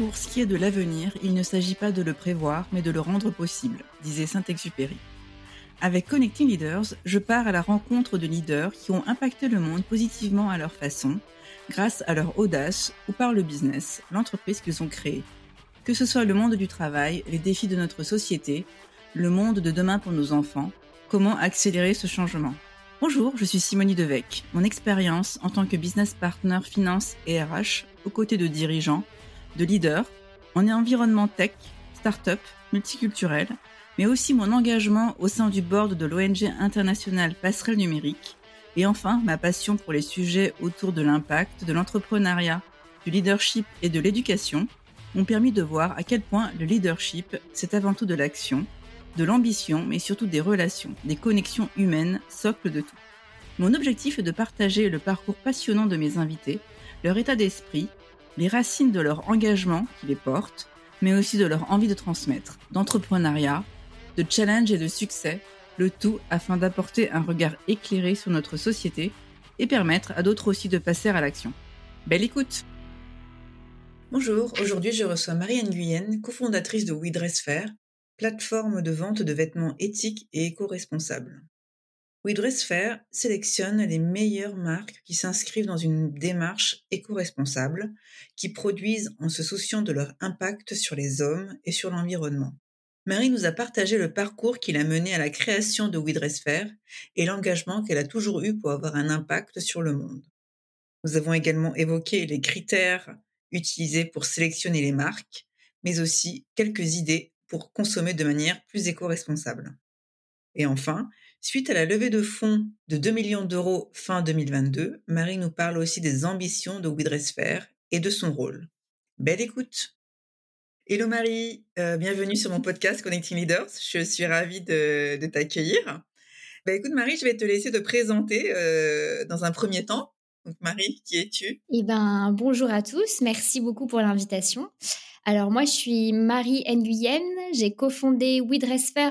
pour ce qui est de l'avenir, il ne s'agit pas de le prévoir, mais de le rendre possible, disait Saint-Exupéry. Avec Connecting Leaders, je pars à la rencontre de leaders qui ont impacté le monde positivement à leur façon, grâce à leur audace ou par le business, l'entreprise qu'ils ont créée. Que ce soit le monde du travail, les défis de notre société, le monde de demain pour nos enfants, comment accélérer ce changement. Bonjour, je suis Simonie Devec. Mon expérience en tant que business partner finance et RH, aux côtés de dirigeants, de leaders, en environnement tech, start-up, multiculturel, mais aussi mon engagement au sein du board de l'ONG internationale Passerelle Numérique, et enfin ma passion pour les sujets autour de l'impact, de l'entrepreneuriat, du leadership et de l'éducation m'ont permis de voir à quel point le leadership, c'est avant tout de l'action, de l'ambition, mais surtout des relations, des connexions humaines, socle de tout. Mon objectif est de partager le parcours passionnant de mes invités, leur état d'esprit, les racines de leur engagement qui les porte, mais aussi de leur envie de transmettre, d'entrepreneuriat, de challenge et de succès, le tout afin d'apporter un regard éclairé sur notre société et permettre à d'autres aussi de passer à l'action. Belle écoute Bonjour, aujourd'hui je reçois Marianne Guyenne, cofondatrice de We Dress Fair, plateforme de vente de vêtements éthiques et éco-responsables. We Dress Fair sélectionne les meilleures marques qui s'inscrivent dans une démarche éco-responsable, qui produisent en se souciant de leur impact sur les hommes et sur l'environnement. Marie nous a partagé le parcours qui l'a mené à la création de We Dress Fair et l'engagement qu'elle a toujours eu pour avoir un impact sur le monde. Nous avons également évoqué les critères utilisés pour sélectionner les marques, mais aussi quelques idées pour consommer de manière plus éco-responsable. Et enfin, suite à la levée de fonds de 2 millions d'euros fin 2022, Marie nous parle aussi des ambitions de Fair et de son rôle. Belle écoute Hello Marie, euh, bienvenue sur mon podcast Connecting Leaders. Je suis ravie de, t'accueillir. Bah, écoute Marie, je vais te laisser te présenter euh, dans un premier temps. Marie, qui es-tu? Eh ben bonjour à tous, merci beaucoup pour l'invitation. Alors moi, je suis Marie Nguyen. J'ai cofondé We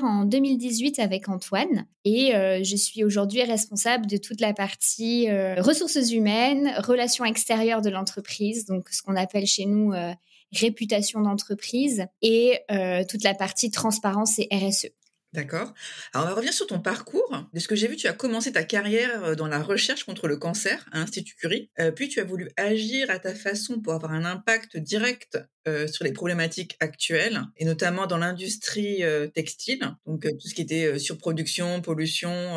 en 2018 avec Antoine et euh, je suis aujourd'hui responsable de toute la partie euh, ressources humaines, relations extérieures de l'entreprise, donc ce qu'on appelle chez nous euh, réputation d'entreprise et toute la partie transparence et RSE. D'accord. Alors, on va revenir sur ton parcours. De ce que j'ai vu, tu as commencé ta carrière euh, dans la recherche contre le cancer à l'Institut Curie. Euh, puis, tu as voulu agir à ta façon pour avoir un impact direct euh, sur les problématiques actuelles, et notamment dans l'industrie textile. Donc, tout ce qui était surproduction, pollution,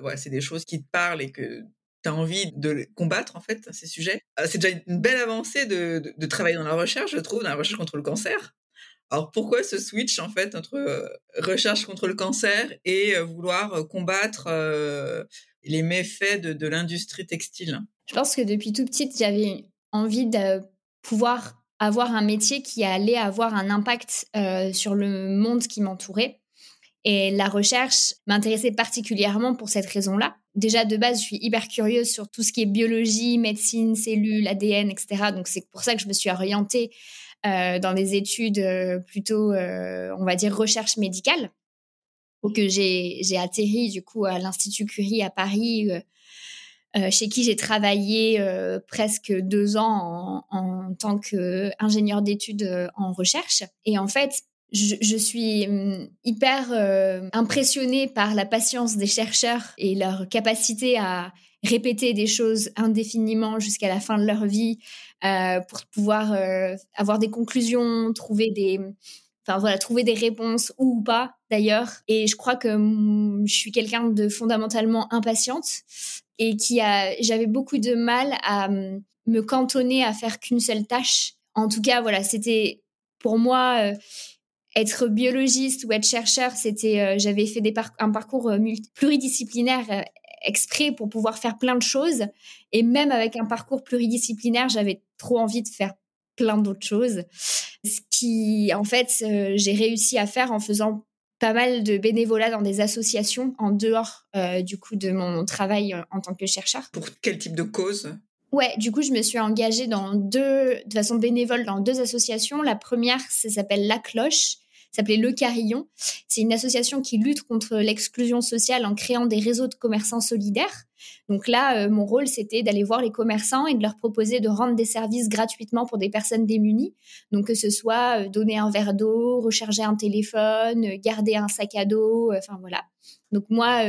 voilà, c'est des choses qui te parlent et que tu as envie de combattre, en fait, ces sujets. c'est déjà une belle avancée de, de travailler dans la recherche, je trouve, dans la recherche contre le cancer. Alors pourquoi ce switch en fait entre euh, recherche contre le cancer et euh, vouloir euh, combattre les méfaits de, l'industrie textile? Je pense que depuis tout petite, j'avais envie de pouvoir avoir un métier qui allait avoir un impact sur le monde qui m'entourait. Et la recherche m'intéressait particulièrement pour cette raison-là. Déjà, de base, je suis hyper curieuse sur tout ce qui est biologie, médecine, cellules, ADN, etc. Donc, c'est pour ça que je me suis orientée euh, dans des études euh, plutôt, euh, on va dire, recherche médicale. Que j'ai atterri du coup à l'Institut Curie à Paris, chez qui j'ai travaillé presque deux ans en, en tant qu'ingénieur d'études en recherche. Et en fait, je, je, suis hum, hyper impressionnée par la patience des chercheurs et leur capacité à répéter des choses indéfiniment jusqu'à la fin de leur vie euh, pour pouvoir euh, avoir des conclusions, trouver des, enfin voilà, trouver des réponses ou pas d'ailleurs. Et je crois que hum, je suis quelqu'un de fondamentalement impatiente et qui a, j'avais beaucoup de mal à hum, me cantonner à faire qu'une seule tâche. En tout cas, voilà, c'était pour moi. Euh, être biologiste ou être chercheur, c'était, j'avais fait des un parcours pluridisciplinaire exprès pour pouvoir faire plein de choses. Et même avec un parcours pluridisciplinaire, j'avais trop envie de faire plein d'autres choses. Ce qui, en fait, euh, j'ai réussi à faire en faisant pas mal de bénévolat dans des associations en dehors euh, du coup de mon travail euh, en tant que chercheur. Pour quel type de cause? Ouais, du coup, je me suis engagée dans deux, de façon bénévole dans deux associations. La première, ça s'appelle La Cloche. s'appelait Le Carillon. C'est une association qui lutte contre l'exclusion sociale en créant des réseaux de commerçants solidaires. Donc là, mon rôle, c'était d'aller voir les commerçants et de leur proposer de rendre des services gratuitement pour des personnes démunies. Donc que ce soit donner un verre d'eau, recharger un téléphone, garder un sac à dos, enfin voilà. Donc moi,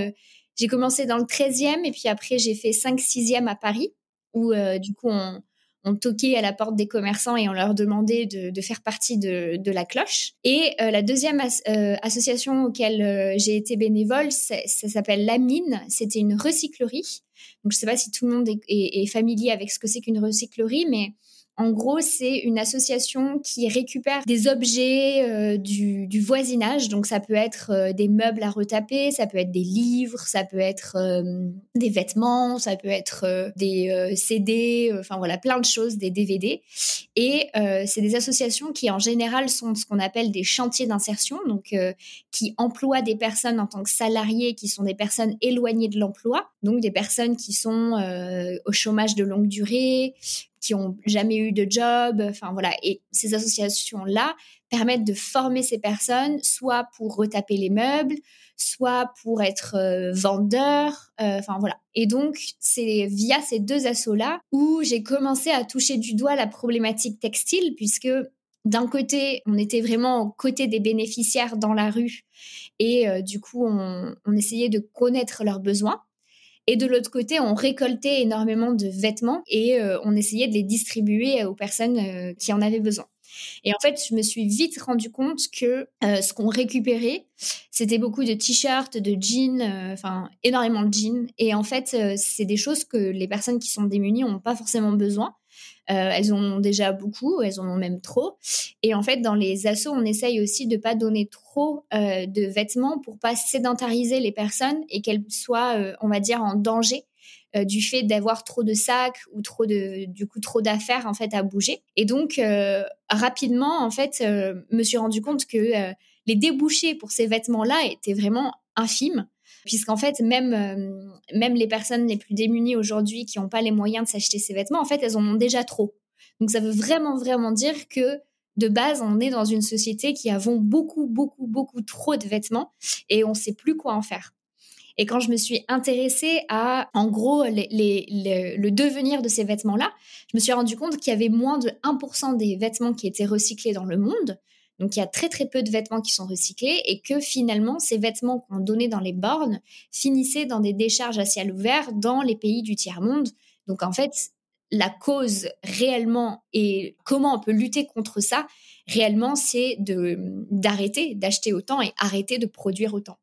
j'ai commencé dans le 13e et puis après j'ai fait 5-6e à Paris où du coup on, on toquait à la porte des commerçants et on leur demandait de, faire partie de, la cloche. Et euh, la deuxième euh, association auquel euh, j'ai été bénévole, ça, s'appelle La Mine. C'était une recyclerie. Donc je ne sais pas si tout le monde est, est familier avec ce que c'est qu'une recyclerie, mais en gros, c'est une association qui récupère des objets euh, du, voisinage. Donc, ça peut être euh, des meubles à retaper, ça peut être des livres, ça peut être euh, des vêtements, ça peut être des CD, enfin voilà, plein de choses, des DVD. Et c'est des associations qui, en général, sont ce qu'on appelle des chantiers d'insertion, donc qui emploient des personnes en tant que salariés, qui sont des personnes éloignées de l'emploi, donc des personnes qui sont au chômage de longue durée, qui ont jamais eu de job. Enfin voilà. Et ces associations-là permettent de former ces personnes, soit pour retaper les meubles, soit pour être euh, vendeur. Euh, enfin voilà. Et donc c'est via ces deux assos-là où j'ai commencé à toucher du doigt la problématique textile, puisque d'un côté, on était vraiment aux côtés des bénéficiaires dans la rue et euh, du coup, on, on, essayait de connaître leurs besoins. Et de l'autre côté, on récoltait énormément de vêtements et euh, on essayait de les distribuer aux personnes euh, qui en avaient besoin. Et en fait, je me suis vite rendu compte que euh, ce qu'on récupérait, c'était beaucoup de t-shirts, de jeans, enfin énormément de jeans. Et en fait, c'est des choses que les personnes qui sont démunies n'ont pas forcément besoin. Euh, elles en ont déjà beaucoup, elles en ont même trop. Et en fait, dans les assos, on essaye aussi de pas donner trop euh, de vêtements pour pas sédentariser les personnes et qu'elles soient, euh, on va dire, en danger du fait d'avoir trop de sacs ou trop de du coup trop d'affaires en fait à bouger et donc rapidement en fait me suis rendu compte que les débouchés pour ces vêtements là étaient vraiment infimes puisqu'en fait, même, euh, même les personnes les plus démunies aujourd'hui qui n'ont pas les moyens de s'acheter ces vêtements, en fait, elles en ont déjà trop. Donc ça veut vraiment, vraiment dire que de base, on est dans une société qui avons beaucoup, beaucoup, beaucoup trop de vêtements et on ne sait plus quoi en faire. Et quand je me suis intéressée à, en gros, le devenir de ces vêtements-là, je me suis rendu compte qu'il y avait moins de 1% des vêtements qui étaient recyclés dans le monde. Donc il y a très très peu de vêtements qui sont recyclés et que finalement ces vêtements qu'on donnait dans les bornes finissaient dans des décharges à ciel ouvert dans les pays du tiers-monde. Donc en fait, la cause réellement et comment on peut lutter contre ça réellement, c'est d'arrêter d'acheter autant et arrêter de produire autant.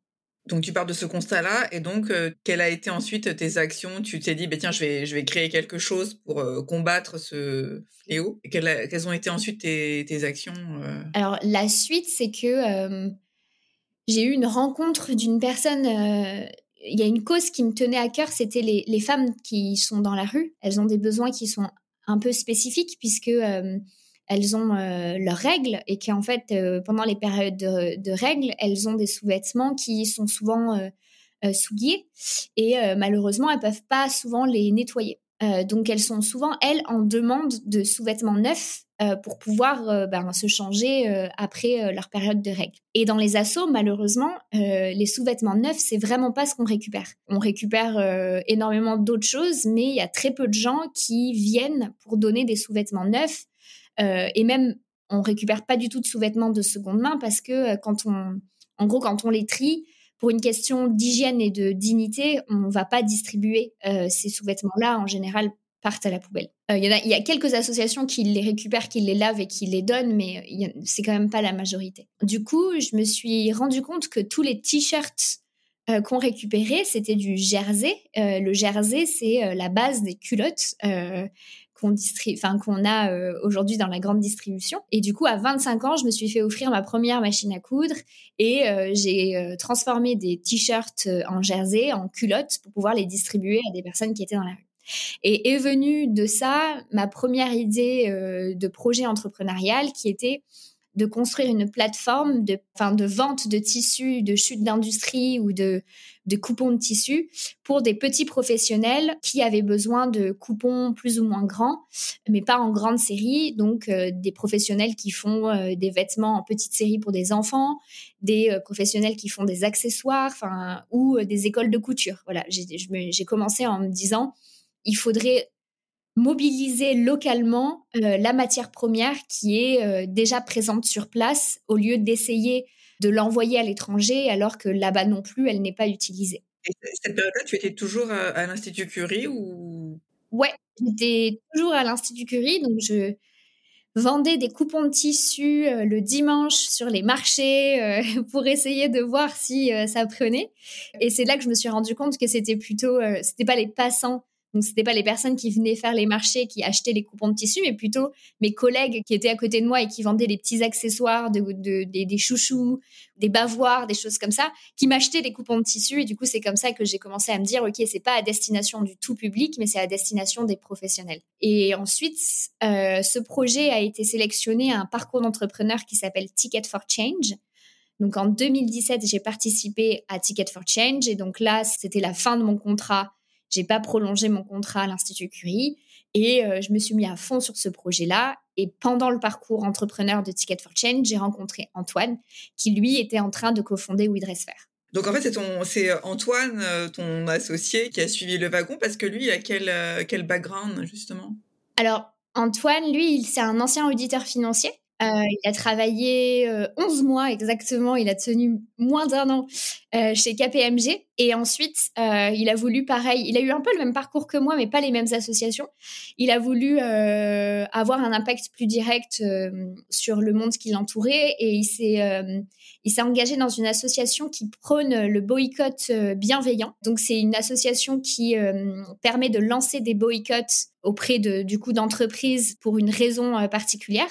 Donc tu pars de ce constat-là et donc euh, quelles a été ensuite tes actions? Tu t'es dit bah, tiens je vais je créer quelque chose pour euh, combattre ce fléau. Quelles, ont été ensuite tes, tes actions euh? Alors la suite c'est que j'ai eu une rencontre d'une personne. Il y a une cause qui me tenait à cœur, c'était les, les, femmes qui sont dans la rue. Elles ont des besoins qui sont un peu spécifiques puisque elles ont euh, leurs règles et qu'en fait, euh, pendant les périodes de, règles, elles ont des sous-vêtements qui sont souvent euh, souillés et malheureusement, elles peuvent pas souvent les nettoyer. donc, elles sont souvent, elles, en demande de sous-vêtements neufs pour pouvoir ben, se changer après leur période de règles. Et dans les assos, malheureusement, les sous-vêtements neufs, c'est vraiment pas ce qu'on récupère. On récupère énormément d'autres choses, mais il y a très peu de gens qui viennent pour donner des sous-vêtements neufs et même, on récupère pas du tout de sous-vêtements de seconde main parce que euh, quand on, en gros, quand on les trie, pour une question d'hygiène et de dignité, on va pas distribuer euh, ces sous-vêtements-là. En général, partent à la poubelle. Il y, y, a quelques associations qui les récupèrent, qui les lavent et qui les donnent, mais c'est quand même pas la majorité. Du coup, je me suis rendu compte que tous les t-shirts qu'on récupérait, c'était du jersey. le jersey, c'est la base des culottes qu'on qu'on a euh, aujourd'hui dans la grande distribution. Et du coup, à 25 ans, je me suis fait offrir ma première machine à coudre et euh, j'ai euh, transformé des t-shirts en jersey, en culottes pour pouvoir les distribuer à des personnes qui étaient dans la rue. Et est venue de ça ma première idée de projet entrepreneurial qui était de construire une plateforme de, enfin, de vente de tissus, de chute d'industrie ou de, de coupons de tissus pour des petits professionnels qui avaient besoin de coupons plus ou moins grands, mais pas en grande série. Donc, euh, des professionnels qui font euh, des vêtements en petite série pour des enfants, des euh, professionnels qui font des accessoires, ou des écoles de couture. Voilà, j'ai commencé en me disant, il faudrait mobiliser localement la matière première qui est déjà présente sur place au lieu d'essayer de l'envoyer à l'étranger alors que là-bas non plus, elle n'est pas utilisée. Et cette période-là, tu étais toujours à, l'Institut Curie ou? Ouais, j'étais toujours à l'Institut Curie, donc je vendais des coupons de tissu euh, le dimanche sur les marchés euh, pour essayer de voir si euh, ça prenait. Et c'est là que je me suis rendu compte que c'était plutôt, c'était pas les passants donc, c'était pas les personnes qui venaient faire les marchés, qui achetaient les coupons de tissu, mais plutôt mes collègues qui étaient à côté de moi et qui vendaient les petits accessoires, de, des, chouchous, des bavoirs, des choses comme ça, qui m'achetaient des coupons de tissu. Et du coup, c'est comme ça que j'ai commencé à me dire, OK, c'est pas à destination du tout public, mais c'est à destination des professionnels. Et ensuite, euh, ce projet a été sélectionné à un parcours d'entrepreneur qui s'appelle Ticket for Change. Donc en 2017, j'ai participé à Ticket for Change et donc là, c'était la fin de mon contrat j'ai pas prolongé mon contrat à l'Institut Curie et euh, je me suis mis à fond sur ce projet-là. Et pendant le parcours entrepreneur de Ticket for Change, j'ai rencontré Antoine, qui lui était en train de cofonder We Donc en fait, c'est c'est Antoine, euh, ton associé, qui a suivi le wagon parce que lui, il a quel, euh, quel background justement? Alors Antoine, lui, c'est un ancien auditeur financier. Il a travaillé 11 mois exactement, il a tenu moins d'un an chez KPMG. Et ensuite, euh, il a voulu, pareil, il a eu un peu le même parcours que moi, mais pas les mêmes associations. Il a voulu euh, avoir un impact plus direct euh, sur le monde qui l'entourait et il s'est, il s'est engagé dans une association qui prône le boycott bienveillant. Donc, c'est une association qui permet de lancer des boycotts auprès de, du coup d'entreprises pour une raison particulière.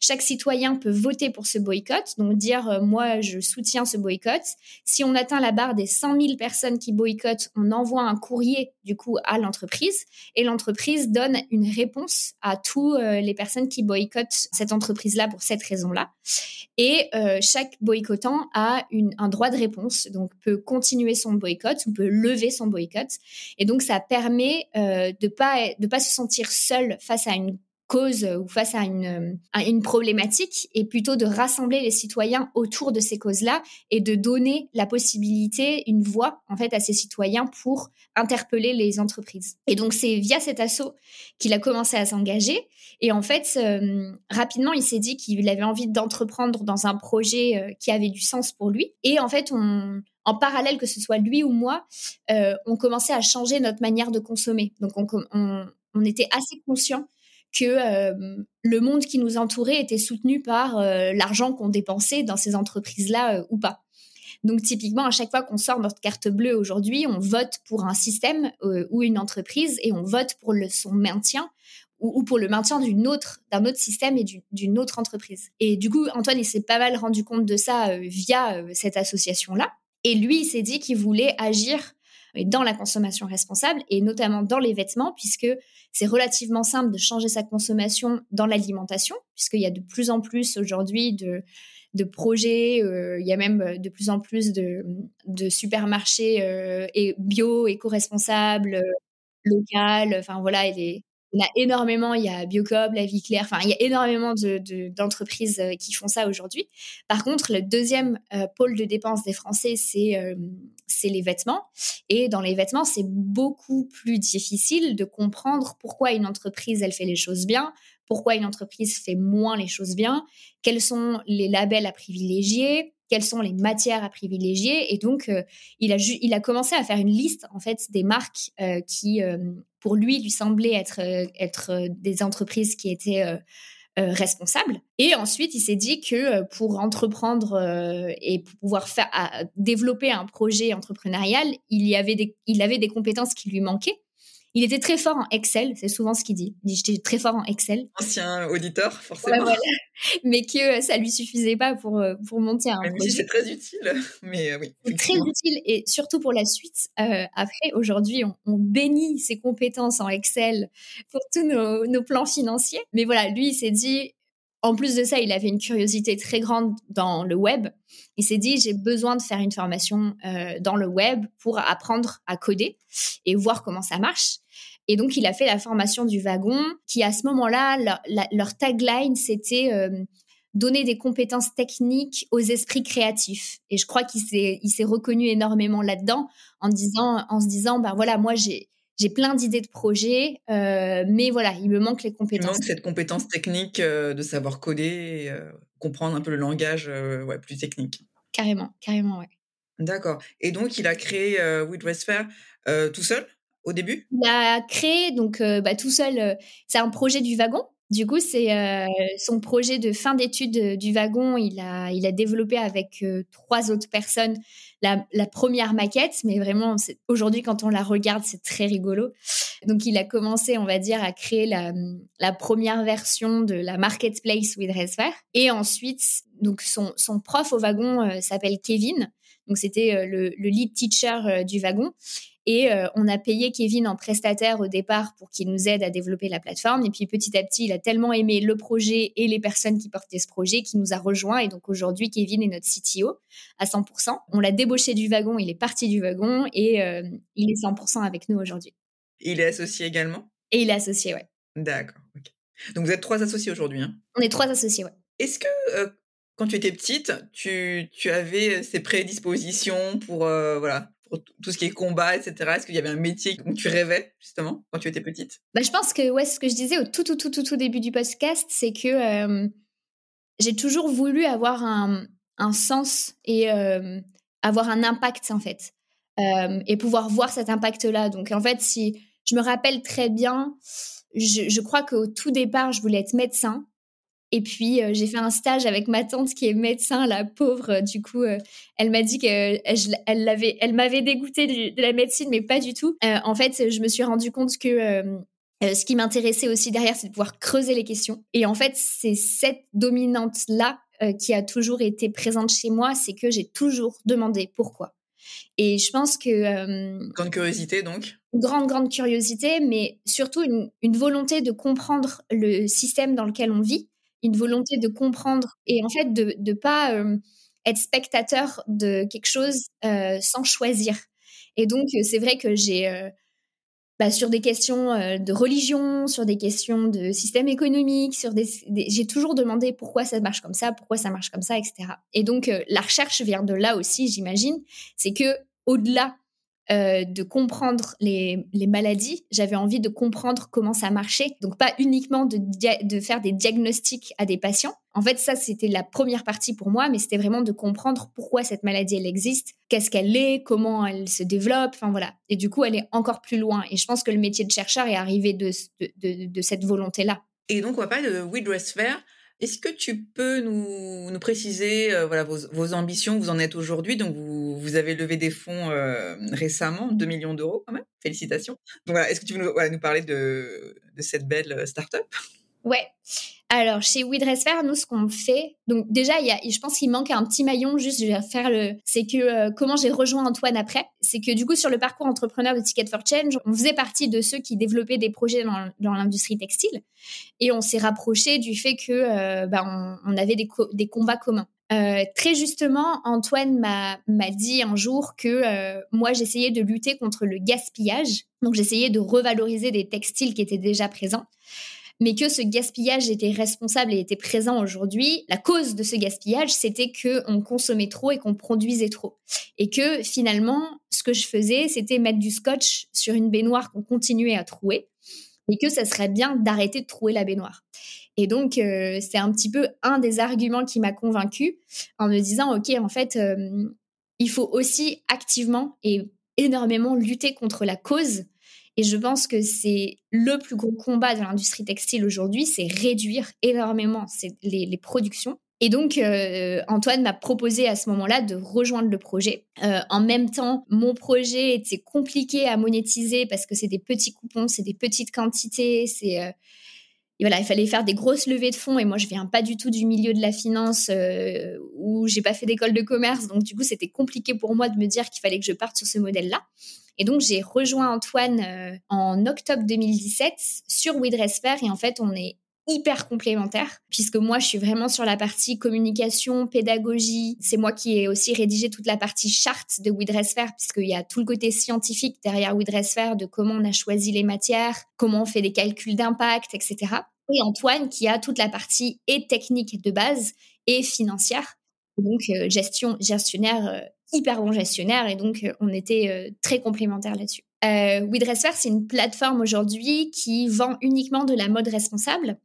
Chaque citoyen peut voter pour ce boycott, donc dire moi je soutiens ce boycott. Si on atteint la barre des 100 000 personnes qui boycottent, on envoie un courrier du coup à l'entreprise et l'entreprise donne une réponse à tous euh, les personnes qui boycottent cette entreprise-là pour cette raison-là. Et euh, chaque boycottant a un droit de réponse, donc peut continuer son boycott ou peut lever son boycott. Et donc ça permet euh, de pas de pas se sentir seul face à une cause ou face à une, une problématique et plutôt de rassembler les citoyens autour de ces causes-là et de donner la possibilité, une voix en fait à ces citoyens pour interpeller les entreprises. Et donc c'est via cet assaut qu'il a commencé à s'engager et en fait euh, rapidement il s'est dit qu'il avait envie d'entreprendre dans un projet euh, qui avait du sens pour lui et en fait on en parallèle, que ce soit lui ou moi, euh, on commençait à changer notre manière de consommer. Donc, on, on, on était assez conscient que euh, le monde qui nous entourait était soutenu par euh, l'argent qu'on dépensait dans ces entreprises-là euh, ou pas. Donc typiquement, à chaque fois qu'on sort notre carte bleue aujourd'hui, on vote pour un système ou une entreprise et on vote pour le, son maintien ou, pour le maintien d'un autre système et d'une autre entreprise. Et du coup, Antoine, il s'est pas mal rendu compte de ça via cette association-là. Et lui, il s'est dit qu'il voulait agir dans la consommation responsable et notamment dans les vêtements, puisque c'est relativement simple de changer sa consommation dans l'alimentation, puisqu'il y a de plus en plus aujourd'hui de, de projets, euh, il y a même de plus en plus de, de supermarchés euh, et bio, éco-responsables, euh, local, enfin voilà, il y a énormément, il y a Biocob, La Vie Claire, enfin, il y a énormément d'entreprises de, qui font ça aujourd'hui. Par contre, le deuxième pôle de dépenses des Français, c'est c'est les vêtements. Et dans les vêtements, c'est beaucoup plus difficile de comprendre pourquoi une entreprise, elle fait les choses bien, pourquoi une entreprise fait moins les choses bien, quels sont les labels à privilégier, quelles sont les matières à privilégier. Et donc, euh, il, a il a commencé à faire une liste, en fait, des marques euh, qui, euh, pour lui, lui semblaient être, être des entreprises qui étaient euh, responsable. Et ensuite, il s'est dit que euh, pour entreprendre euh, et pour pouvoir faire, développer un projet entrepreneurial, il, y avait il avait des compétences qui lui manquaient. Il était très fort en Excel, c'est souvent ce qu'il dit. Il dit j'étais très fort en Excel. Ancien auditeur, forcément. Mais que ça lui suffisait pas pour, euh, pour monter un projet. C'est très utile, mais euh, oui. Très utile et surtout pour la suite. Euh, après, aujourd'hui, on, on, bénit ses compétences en Excel pour tous nos, nos plans financiers. Mais voilà, lui, il s'est dit en plus de ça, il avait une curiosité très grande dans le web. Il s'est dit, j'ai besoin de faire une formation euh, dans le web pour apprendre à coder et voir comment ça marche. Et donc, il a fait la formation du wagon, qui à ce moment-là, leur, tagline, c'était euh, donner des compétences techniques aux esprits créatifs. Et je crois qu'il s'est, reconnu énormément là-dedans en en se disant, ben voilà, moi j'ai j'ai plein d'idées de projets, euh, mais voilà, il me manque les compétences. Il manque cette compétence technique euh, de savoir coder, euh, comprendre un peu le langage ouais, plus technique. Carrément, carrément, ouais. D'accord. Et donc, il a créé euh, Fair tout seul au début? Il a créé donc bah, tout seul. c'est un projet du wagon? Du coup, c'est euh, son projet de fin d'études du wagon. Il a, développé avec euh, trois autres personnes la, première maquette, mais vraiment, aujourd'hui, quand on la regarde, c'est très rigolo. Donc, il a commencé, on va dire, à créer la, première version de la marketplace with Resfair. Et ensuite, donc son, prof au wagon euh, s'appelle Kevin. Donc, c'était le, lead teacher du wagon. Et euh, on a payé Kevin en prestataire au départ pour qu'il nous aide à développer la plateforme. Et puis petit à petit, il a tellement aimé le projet et les personnes qui portaient ce projet qu'il nous a rejoint. Et donc aujourd'hui, Kevin est notre CTO à 100%. On l'a débauché du wagon, il est parti du wagon et euh, il est 100% avec nous aujourd'hui. Il est associé également? Et il est associé, ouais. D'accord. Donc vous êtes trois associés aujourd'hui. Hein? On est trois associés, ouais. Est-ce que euh, quand tu étais petite, tu, tu avais ces prédispositions pour voilà tout ce qui est combat, etc. Est-ce qu'il y avait un métier où tu rêvais, justement, quand tu étais petite? Bah, Je pense que ouais, ce que je disais au tout, tout, tout, tout, tout début du podcast, c'est que euh, j'ai toujours voulu avoir un, un sens et euh, avoir un impact, en fait. Euh, et pouvoir voir cet impact-là. Donc, en fait, si je me rappelle très bien, je, je crois qu'au tout départ, je voulais être médecin. Et puis, euh, j'ai fait un stage avec ma tante qui est médecin, la pauvre. Du coup, euh, elle m'a dit qu'elle elle, l'avait, elle m'avait dégoûté de, la médecine, mais pas du tout. Euh, en fait, je me suis rendu compte que ce qui m'intéressait aussi derrière, c'est de pouvoir creuser les questions. Et en fait, c'est cette dominante-là qui a toujours été présente chez moi, c'est que j'ai toujours demandé pourquoi. Et je pense que... grande curiosité, donc Grande, grande curiosité, mais surtout une, une volonté de comprendre le système dans lequel on vit une volonté de comprendre et en fait de ne pas être spectateur de quelque chose sans choisir. Et donc, c'est vrai que j'ai, bah, sur des questions de religion, sur des questions de système économique, sur des, j'ai toujours demandé pourquoi ça marche comme ça, pourquoi ça marche comme ça, etc. Et donc, la recherche vient de là aussi, j'imagine. C'est que au-delà euh, de comprendre les, maladies, j'avais envie de comprendre comment ça marchait. Donc pas uniquement de, de faire des diagnostics à des patients. En fait, ça, c'était la première partie pour moi, mais c'était vraiment de comprendre pourquoi cette maladie, elle existe, qu'est-ce qu'elle est, comment elle se développe, enfin voilà. Et du coup, elle est encore plus loin. Et je pense que le métier de chercheur est arrivé de, de, cette volonté-là. Et donc, on va parler de We Dress Fair. Est-ce que tu peux nous, préciser euh, voilà, vos, vos, ambitions, vous en êtes aujourd'hui? Donc, vous, vous, avez levé des fonds euh, récemment, 2 millions d'euros quand même. Félicitations. Donc, voilà, est-ce que tu veux nous parler de, de cette belle euh, start-up? Ouais. Alors, chez WeDressFair, nous, ce qu'on fait, donc déjà, y a, je pense qu'il manque un petit maillon, juste, je vais faire le, c'est que euh, comment j'ai rejoint Antoine après, c'est que du coup, sur le parcours entrepreneur de Ticket for Change, on faisait partie de ceux qui développaient des projets dans, l'industrie textile, et on s'est rapproché du fait que, bah, on, avait des, combats communs. Euh, très justement, Antoine m'a dit un jour que moi j'essayais de lutter contre le gaspillage, donc j'essayais de revaloriser des textiles qui étaient déjà présents mais que ce gaspillage était responsable et était présent aujourd'hui. La cause de ce gaspillage, c'était que on consommait trop et qu'on produisait trop, et que finalement, ce que je faisais, c'était mettre du scotch sur une baignoire qu'on continuait à trouer, et que ça serait bien d'arrêter de trouer la baignoire. Et donc, euh, c'est un petit peu un des arguments qui m'a convaincue en me disant, OK, en fait, euh, il faut aussi activement et énormément lutter contre la cause et je pense que c'est le plus gros combat de l'industrie textile aujourd'hui, c'est réduire énormément les, productions. Et donc, euh, Antoine m'a proposé à ce moment-là de rejoindre le projet. Euh, en même temps, mon projet était compliqué à monétiser parce que c'est des petits coupons, c'est des petites quantités, c'est euh, voilà, il fallait faire des grosses levées de fonds et moi je viens pas du tout du milieu de la finance où j'ai pas fait d'école de commerce donc du coup c'était compliqué pour moi de me dire qu'il fallait que je parte sur ce modèle-là. Et donc, j'ai rejoint Antoine euh, en octobre 2017 sur WeDressFair et en fait, on est hyper complémentaires, puisque moi, je suis vraiment sur la partie communication, pédagogie. C'est moi qui ai aussi rédigé toute la partie charte de WeDressFair, puisqu'il y a tout le côté scientifique derrière WeDressFair de comment on a choisi les matières, comment on fait des calculs d'impact, etc. Et Antoine qui a toute la partie et technique de base et financière. Donc, euh, gestion, gestionnaire, euh, hyper bon gestionnaire. Et donc, euh, on était très complémentaires là-dessus. Euh, WeDressFair, c'est une plateforme aujourd'hui qui vend uniquement de la mode responsable.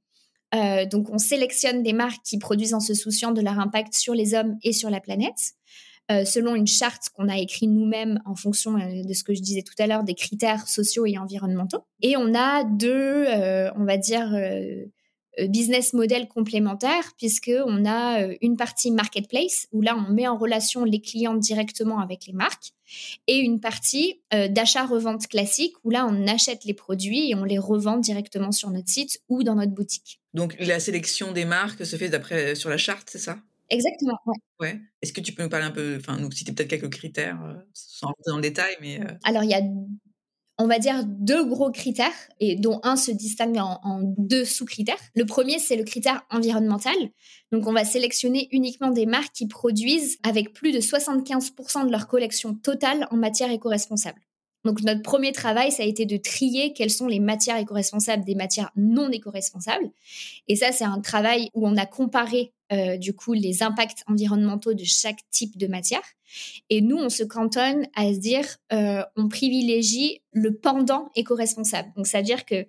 Donc, on sélectionne des marques qui produisent en se souciant de leur impact sur les hommes et sur la planète, selon une charte qu'on a écrite nous-mêmes en fonction de ce que je disais tout à l'heure, des critères sociaux et environnementaux. Et on a deux, on va dire, business model complémentaire puisque on a euh, une partie marketplace où là on met en relation les clients directement avec les marques et une partie euh, d'achat-revente classique où là on achète les produits et on les revend directement sur notre site ou dans notre boutique. Donc la sélection des marques se fait d'après sur la charte, c'est ça? Exactement. Ouais. ouais. Est-ce que tu peux nous parler un peu, enfin nous citer peut-être quelques critères sans rentrer dans le détail, mais alors il y a on va dire, deux gros critères, et dont un se distingue en, deux sous-critères. Le premier, c'est le critère environnemental. Donc, on va sélectionner uniquement des marques qui produisent avec plus de 75% de leur collection totale en matière éco-responsable. Donc, notre premier travail, ça a été de trier quelles sont les matières éco-responsables des matières non éco-responsables. Et ça, c'est un travail où on a comparé euh, du coup les impacts environnementaux de chaque type de matière. Et nous, on se cantonne à se dire, euh, on privilégie le pendant éco-responsable. Donc, c'est-à-dire que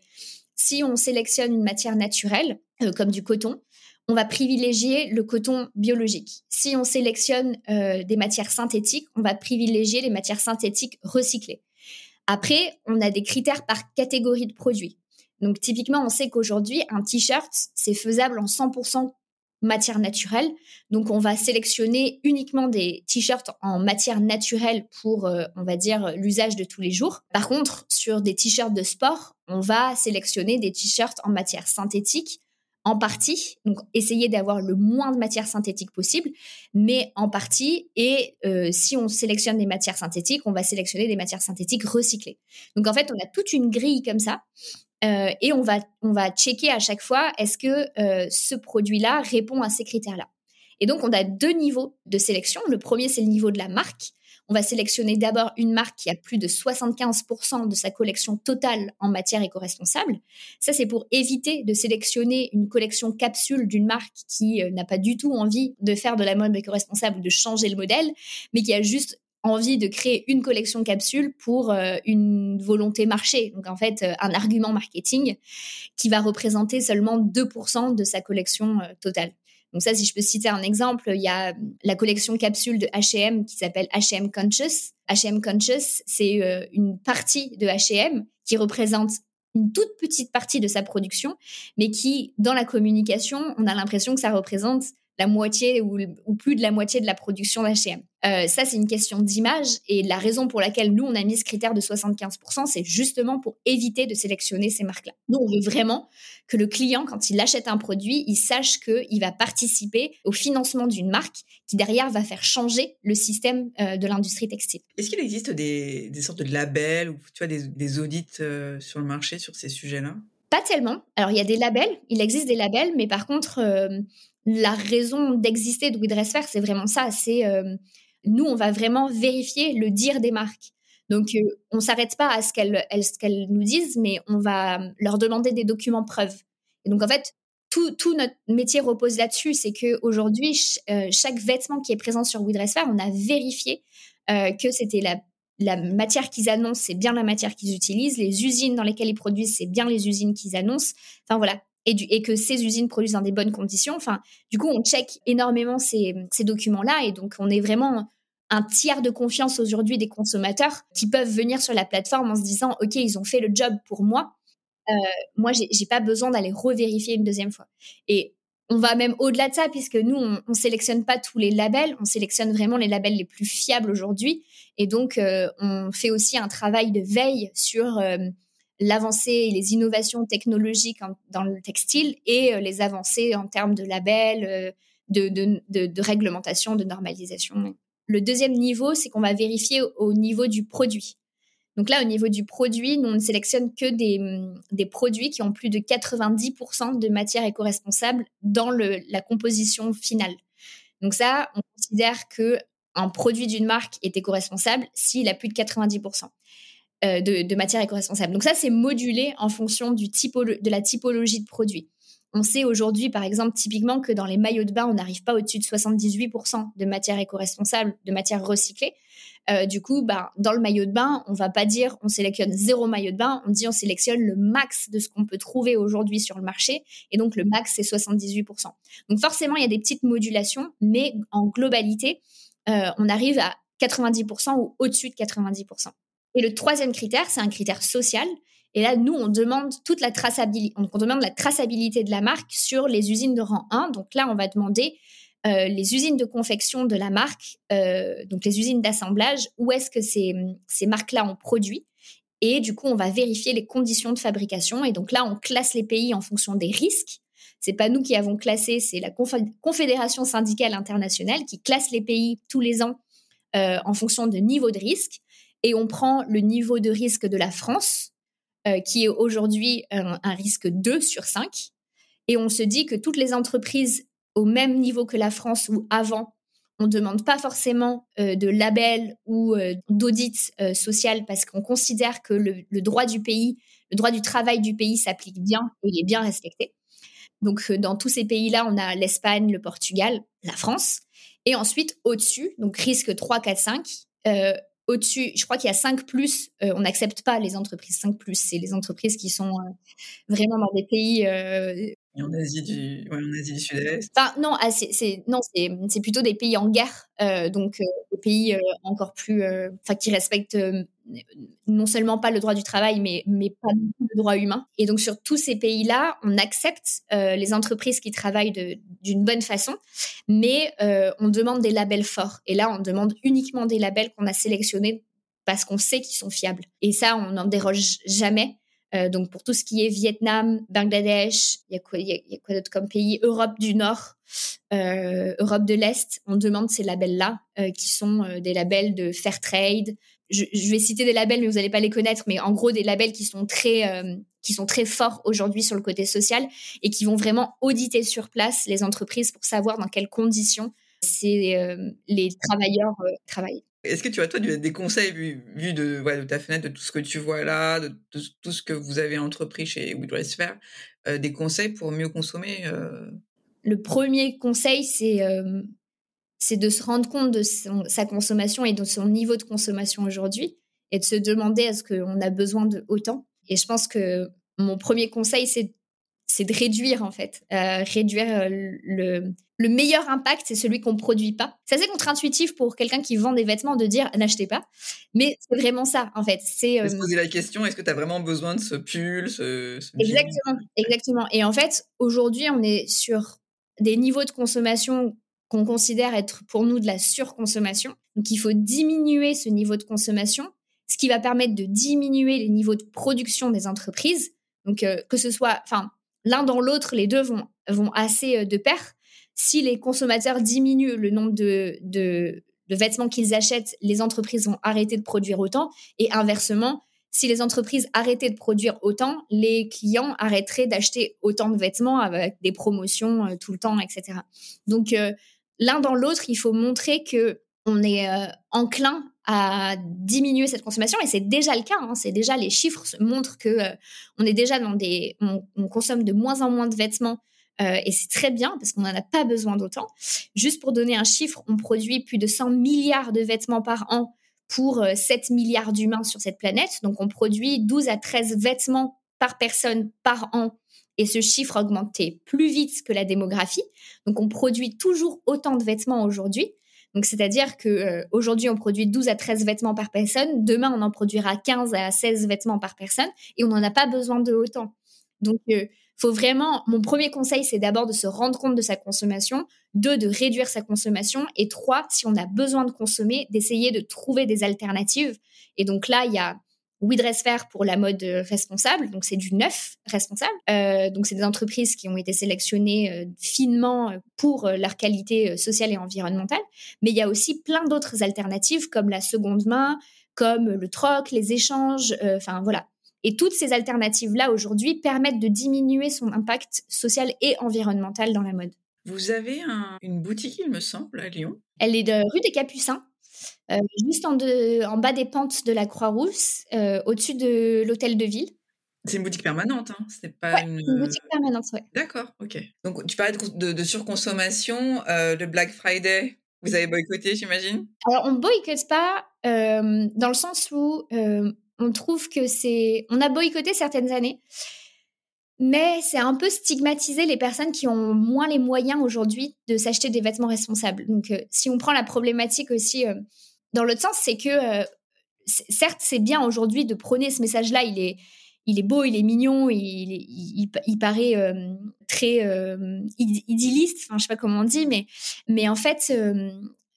si on sélectionne une matière naturelle, euh, comme du coton, on va privilégier le coton biologique. Si on sélectionne des matières synthétiques, on va privilégier les matières synthétiques recyclées. Après, on a des critères par catégorie de produits. Donc typiquement, on sait qu'aujourd'hui, un t-shirt, c'est faisable en 100% matière naturelle. Donc, on va sélectionner uniquement des t-shirts en matière naturelle pour, euh, on va dire, l'usage de tous les jours. Par contre, sur des t-shirts de sport, on va sélectionner des t-shirts en matière synthétique en partie, donc essayer d'avoir le moins de matière synthétique possible, mais en partie, et euh, si on sélectionne des matières synthétiques, on va sélectionner des matières synthétiques recyclées. Donc en fait, on a toute une grille comme ça euh, et on va, on va checker à chaque fois est-ce que euh, ce produit-là répond à ces critères-là. Et donc, on a deux niveaux de sélection. Le premier, c'est le niveau de la marque. On va sélectionner d'abord une marque qui a plus de 75% de sa collection totale en matière éco-responsable. Ça, c'est pour éviter de sélectionner une collection capsule d'une marque qui euh, n'a pas du tout envie de faire de la mode éco-responsable ou de changer le modèle, mais qui a juste envie de créer une collection capsule pour euh, une volonté marché. Donc en fait, euh, un argument marketing qui va représenter seulement 2% de sa collection euh, totale. Donc ça, si je peux citer un exemple, il y a la collection capsule de H&M qui s'appelle H&M Conscious. H&M Conscious, c'est une partie de H&M qui représente une toute petite partie de sa production, mais qui, dans la communication, on a l'impression que ça représente la moitié ou, plus de la moitié de la production d'H&M. ça, c'est une question d'image et la raison pour laquelle nous, on a mis ce critère de 75%, c'est justement pour éviter de sélectionner ces marques-là. Nous, on veut vraiment que le client, quand il achète un produit, il sache qu'il va participer au financement d'une marque qui, derrière, va faire changer le système euh, de l'industrie textile. Est-ce qu'il existe des, sortes de labels ou tu vois, des, audits euh, sur le marché sur ces sujets-là? Pas tellement. Alors, il y a des labels, il existe des labels, mais par contre, euh, la raison d'exister de WeDressFair, c'est vraiment ça. C'est euh, nous, on va vraiment vérifier le dire des marques. Donc, on euh, on s'arrête pas à ce qu'elles nous disent, mais on va leur demander des documents preuves. Et donc, en fait, tout, notre métier repose là-dessus. C'est qu'aujourd'hui, euh, chaque vêtement qui est présent sur WeDressFair, on a vérifié que c'était la, la matière qu'ils annoncent, c'est bien la matière qu'ils utilisent. Les usines dans lesquelles ils produisent, c'est bien les usines qu'ils annoncent. Enfin, voilà, et, que ces usines produisent dans des bonnes conditions. Enfin, du coup, on check énormément ces, documents-là et donc on est vraiment un tiers de confiance aujourd'hui des consommateurs qui peuvent venir sur la plateforme en se disant ok ils ont fait le job pour moi euh, moi j'ai pas besoin d'aller revérifier une deuxième fois et on va même au-delà de ça puisque nous on, on, sélectionne pas tous les labels on sélectionne vraiment les labels les plus fiables aujourd'hui et donc euh, on fait aussi un travail de veille sur euh, l'avancée et les innovations technologiques dans le textile et euh, les avancées en termes de labels, de, de, réglementation, de normalisation. Le deuxième niveau, c'est qu'on va vérifier au niveau du produit. Donc là, au niveau du produit, nous, on ne sélectionne que des, des produits qui ont plus de 90% de matière éco-responsable dans la composition finale. Donc ça, on considère que un produit d'une marque est éco-responsable s'il a plus de 90% euh, de, de, matière éco-responsable. Donc ça, c'est modulé en fonction de la typologie de produit. On sait aujourd'hui, par exemple, typiquement que dans les maillots de bain, on n'arrive pas au-dessus de 78% de matière éco-responsable, de matière recyclée. Euh, du coup, bah, dans le maillot de bain, on va pas dire on sélectionne zéro maillot de bain, on dit on sélectionne le max de ce qu'on peut trouver aujourd'hui sur le marché. Et donc, le max, c'est 78%. Donc, forcément, il y a des petites modulations, mais en globalité, euh, on arrive à 90% ou au-dessus de 90%. Et le troisième critère, c'est un critère social. Et là, nous, on demande toute la traçabilité, on demande la traçabilité de la marque sur les usines de rang 1. Donc là, on va demander euh, les usines de confection de la marque, euh, donc les usines d'assemblage, où est-ce que ces, ces marques-là ont produit. Et du coup, on va vérifier les conditions de fabrication. Et donc là, on classe les pays en fonction des risques. C'est pas nous qui avons classé, c'est la Confédération syndicale internationale qui classe les pays tous les ans euh, en fonction de niveau de risque. Et on prend le niveau de risque de la France, qui est aujourd'hui un, risque 2 sur 5. Et on se dit que toutes les entreprises au même niveau que la France ou avant, on ne demande pas forcément euh, de label ou euh, d'audit social parce qu'on considère que le, droit du pays, le droit du travail du pays s'applique bien et est bien respecté. Donc, dans tous ces pays-là, on a l'Espagne, le Portugal, la France. Et ensuite, au-dessus, donc risque 3, 4, 5, au-dessus, je crois qu'il y a 5 plus, euh, on n'accepte pas les entreprises 5 plus, c'est les entreprises qui sont euh, vraiment dans des pays euh, ouais, en Asie du Sud-Est. Enfin, non, ah, c'est non, c'est plutôt des pays en guerre, euh, donc euh, des pays euh, encore plus, enfin, qui respectent non seulement pas le droit du travail, mais mais pas le droit humain. Et donc sur tous ces pays-là, on accepte les entreprises qui travaillent d'une bonne façon, mais on demande des labels forts. Et là, on demande uniquement des labels qu'on a sélectionnés parce qu'on sait qu'ils sont fiables. Et ça, on n'en déroge jamais. Euh, donc pour tout ce qui est Vietnam, Bangladesh, il y a quoi, d'autre comme pays? Europe du Nord, euh, Europe de l'Est, on demande ces labels-là, euh, qui sont des labels de fair trade. Je, vais citer des labels, mais vous n'allez pas les connaître, mais en gros des labels qui sont très forts aujourd'hui sur le côté social et qui vont vraiment auditer sur place les entreprises pour savoir dans quelles conditions les travailleurs travaillent. Est-ce que tu as, toi, des conseils vu, vu de, de, ta fenêtre, de tout ce que tu vois là, de, tout ce que vous avez entrepris chez We Dress euh, des conseils pour mieux consommer euh? Le premier conseil, c'est euh, c'est de se rendre compte de sa consommation et de son niveau de consommation aujourd'hui et de se demander est-ce qu'on a besoin de autant? Et je pense que mon premier conseil, c'est c'est de réduire en fait, euh, réduire euh, le, le meilleur impact, c'est celui qu'on produit pas. C'est assez contre-intuitif pour quelqu'un qui vend des vêtements de dire n'achetez pas, mais c'est vraiment ça en fait. C'est euh... se poser la question est-ce que tu as vraiment besoin de ce pull, ce, exactement, exactement. Et en fait, aujourd'hui, on est sur des niveaux de consommation qu'on considère être pour nous de la surconsommation. Donc, il faut diminuer ce niveau de consommation, ce qui va permettre de diminuer les niveaux de production des entreprises. Donc, euh, que ce soit, enfin, l'un dans l'autre, les deux vont, vont assez euh, de pair. Si les consommateurs diminuent le nombre de, de, de vêtements qu'ils achètent, les entreprises vont arrêter de produire autant. Et inversement, si les entreprises arrêtaient de produire autant, les clients arrêteraient d'acheter autant de vêtements avec des promotions euh, tout le temps, etc. Donc, euh, l'un dans l'autre, il faut montrer que on est enclin à diminuer cette consommation et c'est déjà le cas. Hein. c'est déjà les chiffres montrent que euh, on est déjà dans des, on, consomme de moins en moins de vêtements euh, et c'est très bien parce qu'on n'en a pas besoin d'autant. Juste pour donner un chiffre, on produit plus de 100 milliards de vêtements par an pour 7 euh, milliards d'humains sur cette planète. Donc on produit 12 à 13 vêtements par personne par an et ce chiffre augmentait plus vite que la démographie. Donc on produit toujours autant de vêtements aujourd'hui. Donc, c'est-à-dire que euh, aujourd'hui, on produit 12 à 13 vêtements par personne. Demain, on en produira 15 à 16 vêtements par personne et on n'en a pas besoin de autant. Donc, euh, faut vraiment, mon premier conseil, c'est d'abord de se rendre compte de sa consommation, deux, de réduire sa consommation, et trois, si on a besoin de consommer, d'essayer de trouver des alternatives. Et donc là, il y a We Dress Fair pour la mode euh, responsable, donc c'est du neuf responsable. Euh, donc c'est des entreprises qui ont été sélectionnées euh, finement pour leur qualité sociale et environnementale. Mais il y a aussi plein d'autres alternatives comme la seconde main, comme le troc, les échanges, enfin voilà. Et toutes ces alternatives-là, aujourd'hui, permettent de diminuer son impact social et environnemental dans la mode. Vous avez une boutique, il me semble, à Lyon? Elle est de rue des Capucins, euh, juste en, en, bas des pentes de la Croix-Rousse, euh, au-dessus de l'hôtel de ville. C'est une boutique permanente, hein C'est pas une... boutique permanente, oui. D'accord, ok. Donc tu parlais de, surconsommation, euh, le Black Friday. Vous avez boycotté, j'imagine? Alors on boycotte pas dans le sens où on trouve que c'est. On a boycotté certaines années, mais c'est un peu stigmatiser les personnes qui ont moins les moyens aujourd'hui de s'acheter des vêtements responsables. Donc, euh, si on prend la problématique aussi euh, dans l'autre sens, c'est que euh, certes, c'est bien aujourd'hui de prôner ce message-là. Il est, il est beau, il est mignon, il, il, paraît très idéaliste. Enfin, je sais pas comment on dit, mais, mais en fait,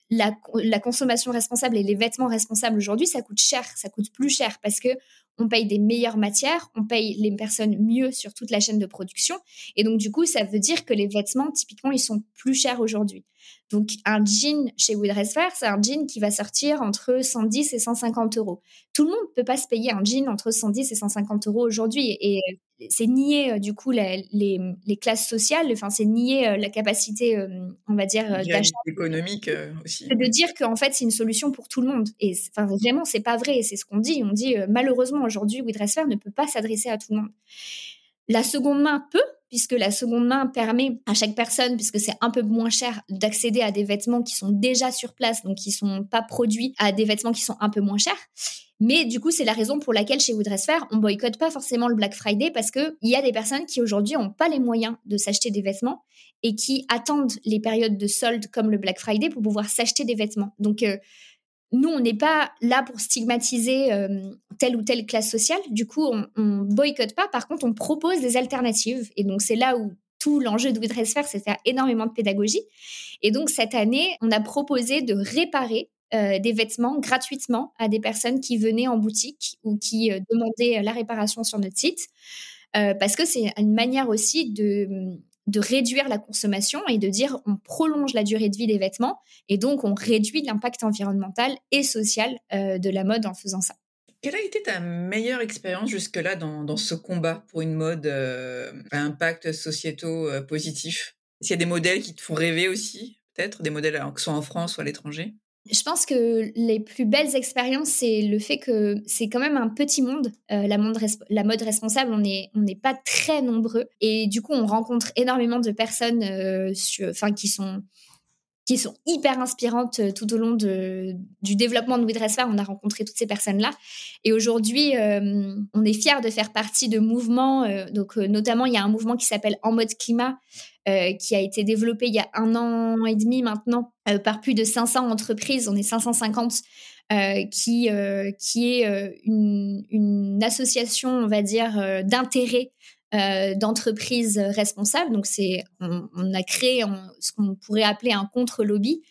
la, la, consommation responsable et les vêtements responsables aujourd'hui, ça coûte cher, ça coûte plus cher parce que on paye des meilleures matières, on paye les personnes mieux sur toute la chaîne de production. Et donc, du coup, ça veut dire que les vêtements, typiquement, ils sont plus chers aujourd'hui. Donc, un jean chez Woodress Fair, c'est un jean qui va sortir entre 110 et 150 euros. Tout le monde ne peut pas se payer un jean entre 110 et 150 euros aujourd'hui. Et c'est nier, euh, du coup, les, classes sociales, enfin, c'est nier euh, la capacité, euh, on va dire, d'achat. économique aussi. De dire qu'en fait, c'est une solution pour tout le monde. Et enfin, vraiment, c'est pas vrai. C'est ce qu'on dit. On dit, malheureusement, aujourd'hui, Woodress Fair ne peut pas s'adresser à tout le monde. La seconde main peut, puisque la seconde main permet à chaque personne, puisque c'est un peu moins cher, d'accéder à des vêtements qui sont déjà sur place, donc qui sont pas produits à des vêtements qui sont un peu moins chers. Mais du coup, c'est la raison pour laquelle chez Woodress Fair, on boycotte pas forcément le Black Friday parce que il y a des personnes qui aujourd'hui n'ont pas les moyens de s'acheter des vêtements et qui attendent les périodes de solde comme le Black Friday pour pouvoir s'acheter des vêtements. Donc euh, nous, on n'est pas là pour stigmatiser euh, telle ou telle classe sociale. Du coup, on, on boycotte pas. Par contre, on propose des alternatives. Et donc, c'est là où tout l'enjeu de Woodress Fair, c'est faire énormément de pédagogie. Et donc, cette année, on a proposé de réparer euh, des vêtements gratuitement à des personnes qui venaient en boutique ou qui euh, demandaient la réparation sur notre site. parce que c'est une manière aussi de de réduire la consommation et de dire on prolonge la durée de vie des vêtements et donc on réduit l'impact environnemental et social euh, de la mode en faisant ça. Quelle a été ta meilleure expérience jusque-là dans, ce combat pour une mode euh, à impact sociétaux euh, positif? Qu'il y a des modèles qui te font rêver aussi, peut-être, des modèles que ce soit en France ou à l'étranger? Je pense que les plus belles expériences, c'est le fait que c'est quand même un petit monde. Euh, la, mode responsable, on n'est on pas très nombreux. Et du coup, on rencontre énormément de personnes euh, qui sont qui sont hyper inspirantes euh, tout au long de, du développement de We On a rencontré toutes ces personnes-là. Et aujourd'hui, on est fiers de faire partie de mouvements. donc, notamment, il y a un mouvement qui s'appelle En mode climat, euh, qui a été développé il y a un an et demi maintenant euh, par plus de 500 entreprises. On est 550 euh, qui, qui est une, une, association, on va dire, d'intérêt d'entreprises responsables. Donc, c'est, on, a créé ce qu'on pourrait appeler un contre-lobby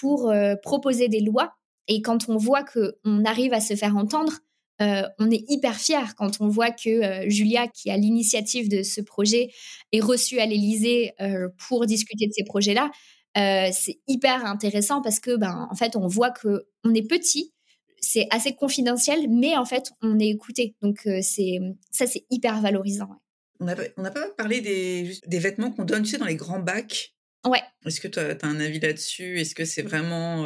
pour proposer des lois. Et quand on voit qu'on arrive à se faire entendre, euh, on est hyper fiers quand on voit que euh, Julia, qui a l'initiative de ce projet, est reçue à l'Élysée euh, pour discuter de ces projets-là. c'est hyper intéressant parce que, ben, en fait, on voit que on est petit, c'est assez confidentiel, mais en fait, on est écouté. Donc, c'est ça, c'est hyper valorisant. On n'a pas parlé des, des vêtements qu'on donne, tu sais, dans les grands bacs? Ouais. Est-ce que tu as, as, un avis là-dessus? Est-ce que c'est vraiment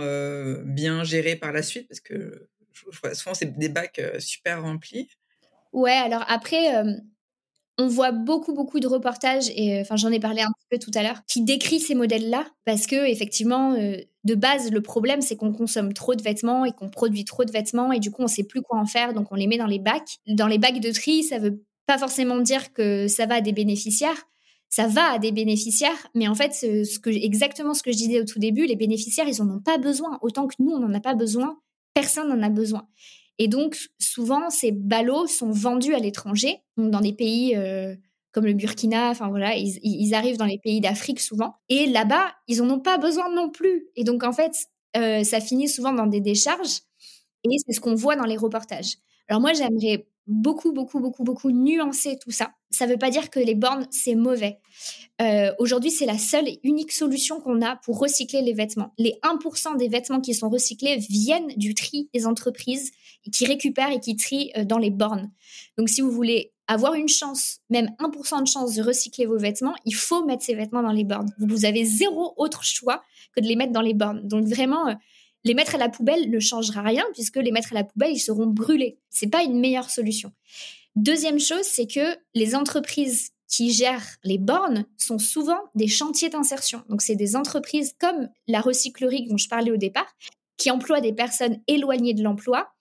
bien géré par la suite? Parce que souvent c'est des bacs super remplis. Ouais, alors après, on voit beaucoup, beaucoup de reportages, et enfin j'en ai parlé un petit peu tout à l'heure, qui décrivent ces modèles-là, parce que effectivement, de base, le problème, c'est qu'on consomme trop de vêtements et qu'on produit trop de vêtements, et du coup, on sait plus quoi en faire, donc on les met dans les bacs. Dans les bacs de tri, ça veut pas forcément dire que ça va à des bénéficiaires, ça va à des bénéficiaires, mais en fait, exactement ce que je disais au tout début, les bénéficiaires, ils en ont pas besoin, autant que nous, on n'en a pas besoin personne n'en a besoin. Et donc, souvent, ces ballots sont vendus à l'étranger, dans des pays euh, comme le Burkina, enfin voilà, ils, arrivent dans les pays d'Afrique souvent. Et là-bas, ils n'en ont pas besoin non plus. Et donc, en fait, euh, ça finit souvent dans des décharges. Et c'est ce qu'on voit dans les reportages. Alors moi, j'aimerais beaucoup, beaucoup, beaucoup, beaucoup nuancer tout ça. Ça ne veut pas dire que les bornes, c'est mauvais. Euh, aujourd'hui, c'est la seule et unique solution qu'on a pour recycler les vêtements. Les 1% des vêtements qui sont recyclés viennent du tri des entreprises qui récupèrent et qui trient euh, dans les bornes. Donc, si vous voulez avoir une chance, même 1% de chance de recycler vos vêtements, il faut mettre ces vêtements dans les bornes. Vous avez zéro autre choix que de les mettre dans les bornes. Donc, vraiment, euh, les mettre à la poubelle ne changera rien puisque les mettre à la poubelle, ils seront brûlés. C'est pas une meilleure solution. Deuxième chose, c'est que les entreprises qui gèrent les bornes sont souvent des chantiers d'insertion. Donc, c'est des entreprises comme la recyclerie dont je parlais au départ, qui emploient des personnes éloignées de l'emploi,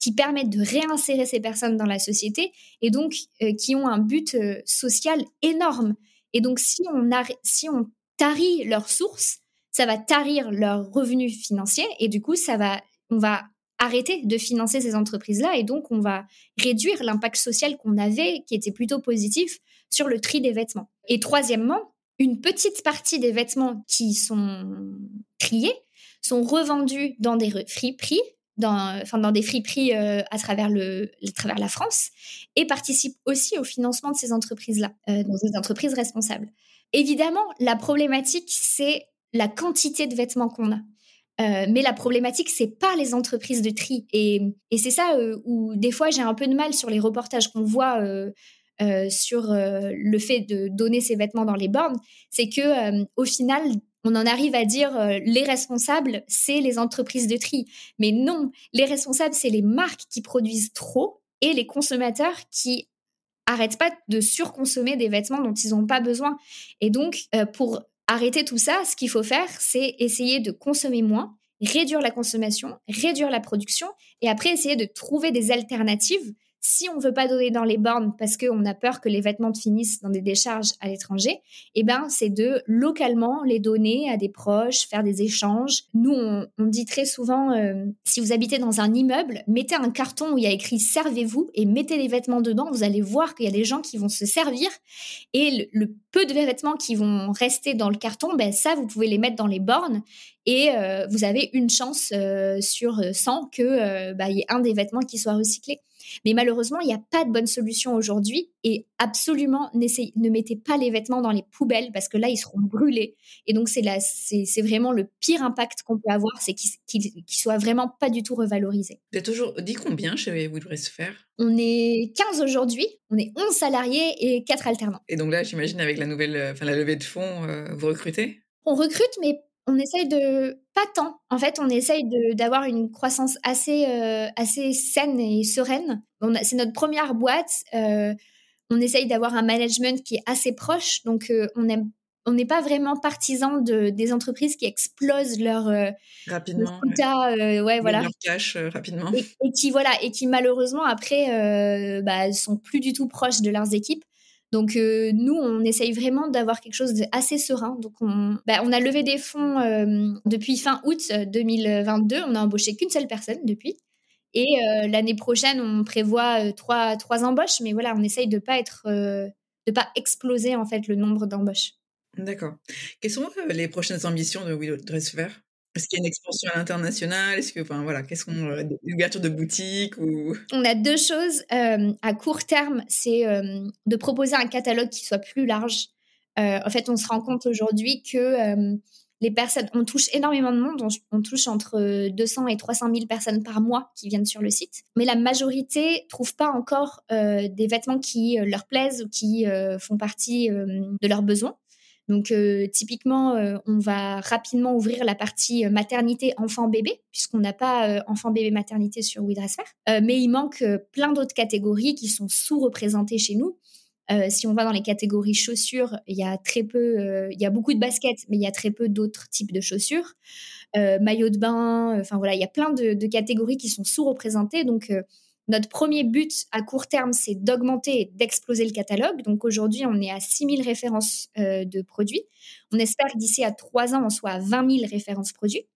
qui permettent de réinsérer ces personnes dans la société et donc euh, qui ont un but euh, social énorme. Et donc, si on, si on tarit leurs sources, ça va tarir leurs revenus financiers et du coup, ça va, on va arrêter de financer ces entreprises-là et donc on va réduire l'impact social qu'on avait, qui était plutôt positif, sur le tri des vêtements. Et troisièmement, une petite partie des vêtements qui sont triés sont revendus dans des friperies, dans, enfin dans des friperies euh, à travers le, à travers la France, et participent aussi au financement de ces entreprises-là, euh, dans des entreprises responsables. Évidemment, la problématique, c'est la quantité de vêtements qu'on a. Euh, mais la problématique, c'est pas les entreprises de tri. Et, c'est ça euh, où des fois j'ai un peu de mal sur les reportages qu'on voit euh, sur le fait de donner ses vêtements dans les bornes. C'est que au final, on en arrive à dire les responsables, c'est les entreprises de tri. Mais non, les responsables, c'est les marques qui produisent trop et les consommateurs qui arrêtent pas de surconsommer des vêtements dont ils n'ont pas besoin. Et donc, pour arrêter tout ça, ce qu'il faut faire, c'est essayer de consommer moins, réduire la consommation, réduire la production, et après essayer de trouver des alternatives si on veut pas donner dans les bornes parce qu'on a peur que les vêtements finissent dans des décharges à l'étranger, eh ben c'est de localement les donner à des proches, faire des échanges. Nous, on, dit très souvent, euh, si vous habitez dans un immeuble, mettez un carton où il y a écrit servez-vous et mettez les vêtements dedans. Vous allez voir qu'il y a des gens qui vont se servir et le, peu de vêtements qui vont rester dans le carton, ben ça, vous pouvez les mettre dans les bornes et euh, vous avez une chance euh, sur 100 que bah, y ait un des vêtements qui soit recyclé. Mais malheureusement, il n'y a pas de bonne solution aujourd'hui et absolument ne mettez pas les vêtements dans les poubelles parce que là, ils seront brûlés. Et donc, c'est c'est vraiment le pire impact qu'on peut avoir, c'est qu'ils ne soient vraiment pas du tout revalorisés. Vous avez toujours dit combien chez Woodbrace Faire On est 15 aujourd'hui, on est 11 salariés et 4 alternants. Et donc là, j'imagine avec la nouvelle, euh, enfin la levée de fonds, euh, vous recrutez? On recrute, mais on essaye de pas tant. En fait, on essaye d'avoir une croissance assez euh, assez saine et sereine. C'est notre première boîte. Euh, on essaye d'avoir un management qui est assez proche. Donc, euh, on aime on n'est pas vraiment partisan de, des entreprises qui explosent leur rapidement ouais, voilà leur cash rapidement et, qui voilà et qui malheureusement après bah, sont plus du tout proches de leurs équipes donc euh, nous, on essaye vraiment d'avoir quelque chose d'assez serein. Donc on, bah, a levé des fonds euh, depuis fin août 2022. On a embauché qu'une seule personne depuis. Et euh, l'année prochaine, on prévoit trois, trois embauches. Mais voilà, on essaye de pas être, de pas exploser en fait le nombre d'embauches. D'accord. Quelles sont les prochaines ambitions de Willow Dress est-ce qu'il y a une expansion à l'international? Est-ce que, enfin voilà, qu'est-ce qu'on, euh, de boutique ou? On a deux choses euh, à court terme, c'est euh, de proposer un catalogue qui soit plus large. en fait, on se rend compte aujourd'hui que les personnes, on touche énormément de monde, on, touche entre 200 et 300 000 personnes par mois qui viennent sur le site, mais la majorité trouve pas encore des vêtements qui leur plaisent ou qui font partie de leurs besoins. Donc euh, typiquement, euh, on va rapidement ouvrir la partie euh, maternité enfant-bébé, puisqu'on n'a pas enfant-bébé maternité sur WeDressFair. mais il manque plein d'autres catégories qui sont sous-représentées chez nous. si on va dans les catégories chaussures, il y a très peu, il y a beaucoup de baskets, mais il y a très peu d'autres types de chaussures. maillot de bain, enfin voilà, il y a plein de, de catégories qui sont sous-représentées. Donc notre premier but à court terme, c'est d'augmenter et d'exploser le catalogue. Donc aujourd'hui, on est à 6000 références euh, de produits. On espère que d'ici à trois ans, on soit à 20 000 références produits.